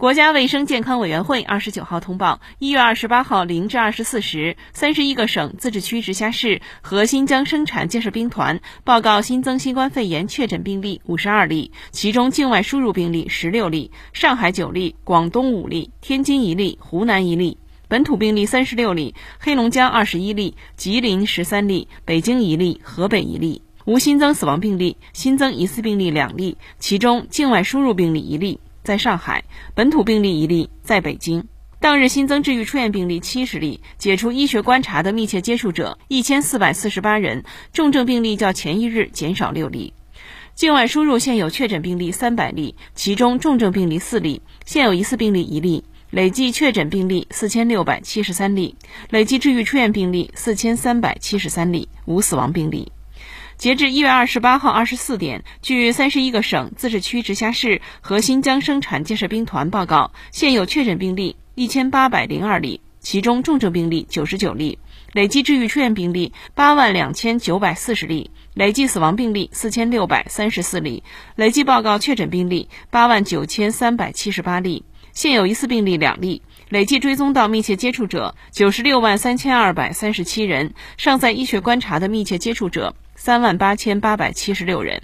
国家卫生健康委员会二十九号通报，一月二十八号零至二十四时，三十一个省、自治区、直辖市和新疆生产建设兵团报告新增新冠肺炎确诊病例五十二例，其中境外输入病例十六例，上海九例，广东五例，天津一例，湖南一例。本土病例三十六例，黑龙江二十一例，吉林十三例，北京一例，河北一例。无新增死亡病例，新增疑似病例两例，其中境外输入病例一例。在上海，本土病例一例，在北京。当日新增治愈出院病例七十例，解除医学观察的密切接触者一千四百四十八人，重症病例较前一日减少六例。境外输入现有确诊病例三百例，其中重症病例四例，现有疑似病例一例，累计确诊病例四千六百七十三例，累计治愈出院病例四千三百七十三例，无死亡病例。截至一月二十八号二十四点，据三十一个省、自治区、直辖市和新疆生产建设兵团报告，现有确诊病例一千八百零二例，其中重症病例九十九例，累计治愈出院病例八万两千九百四十例，累计死亡病例四千六百三十四例，累计报告确诊病例八万九千三百七十八例，现有疑似病例两例，累计追踪到密切接触者九十六万三千二百三十七人，尚在医学观察的密切接触者。三万八千八百七十六人，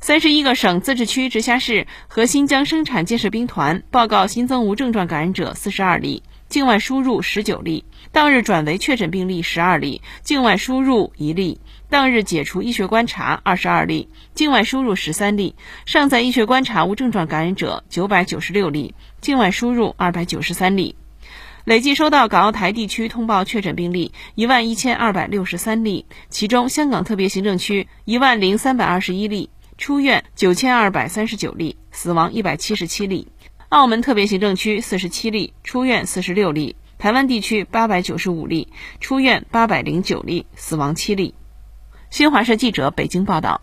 三十一个省、自治区、直辖市和新疆生产建设兵团报告新增无症状感染者四十二例，境外输入十九例，当日转为确诊病例十二例，境外输入一例，当日解除医学观察二十二例，境外输入十三例，尚在医学观察无症状感染者九百九十六例，境外输入二百九十三例。累计收到港澳台地区通报确诊病例一万一千二百六十三例，其中香港特别行政区一万零三百二十一例，出院九千二百三十九例，死亡一百七十七例；澳门特别行政区四十七例，出院四十六例；台湾地区八百九十五例，出院八百零九例，死亡七例。新华社记者北京报道。